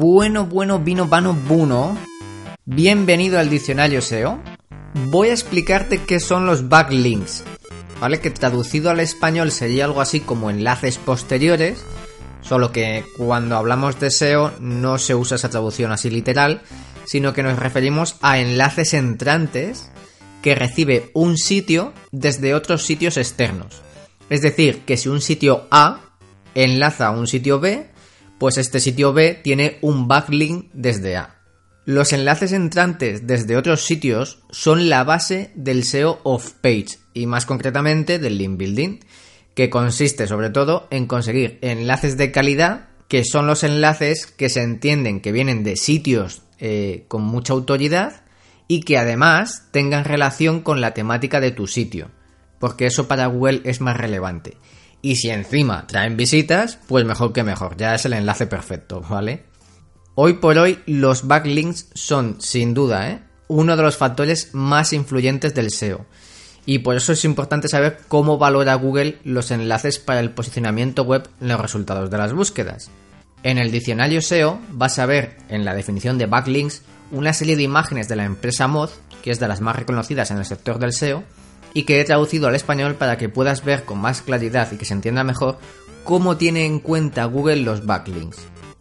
Bueno, bueno, vino, vano, buno. Bienvenido al diccionario SEO. Voy a explicarte qué son los backlinks, ¿vale? Que traducido al español sería algo así como enlaces posteriores, solo que cuando hablamos de SEO no se usa esa traducción así literal, sino que nos referimos a enlaces entrantes que recibe un sitio desde otros sitios externos. Es decir, que si un sitio A enlaza a un sitio B, pues este sitio B tiene un backlink desde A. Los enlaces entrantes desde otros sitios son la base del SEO off-page y más concretamente del link building, que consiste sobre todo en conseguir enlaces de calidad, que son los enlaces que se entienden que vienen de sitios eh, con mucha autoridad y que además tengan relación con la temática de tu sitio, porque eso para Google es más relevante. Y si encima traen visitas, pues mejor que mejor, ya es el enlace perfecto, ¿vale? Hoy por hoy los backlinks son, sin duda, ¿eh? uno de los factores más influyentes del SEO. Y por eso es importante saber cómo valora Google los enlaces para el posicionamiento web en los resultados de las búsquedas. En el diccionario SEO vas a ver en la definición de backlinks una serie de imágenes de la empresa Moz, que es de las más reconocidas en el sector del SEO, y que he traducido al español para que puedas ver con más claridad y que se entienda mejor cómo tiene en cuenta Google los backlinks.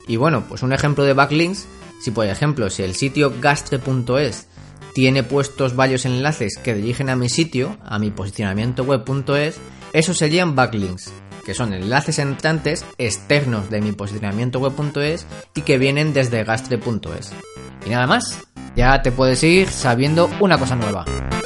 Y bueno, pues un ejemplo de backlinks, si por ejemplo, si el sitio gastre.es tiene puestos varios enlaces que dirigen a mi sitio, a mi posicionamiento web.es, esos serían backlinks, que son enlaces entrantes externos de mi posicionamiento web.es y que vienen desde gastre.es. Y nada más, ya te puedes ir sabiendo una cosa nueva.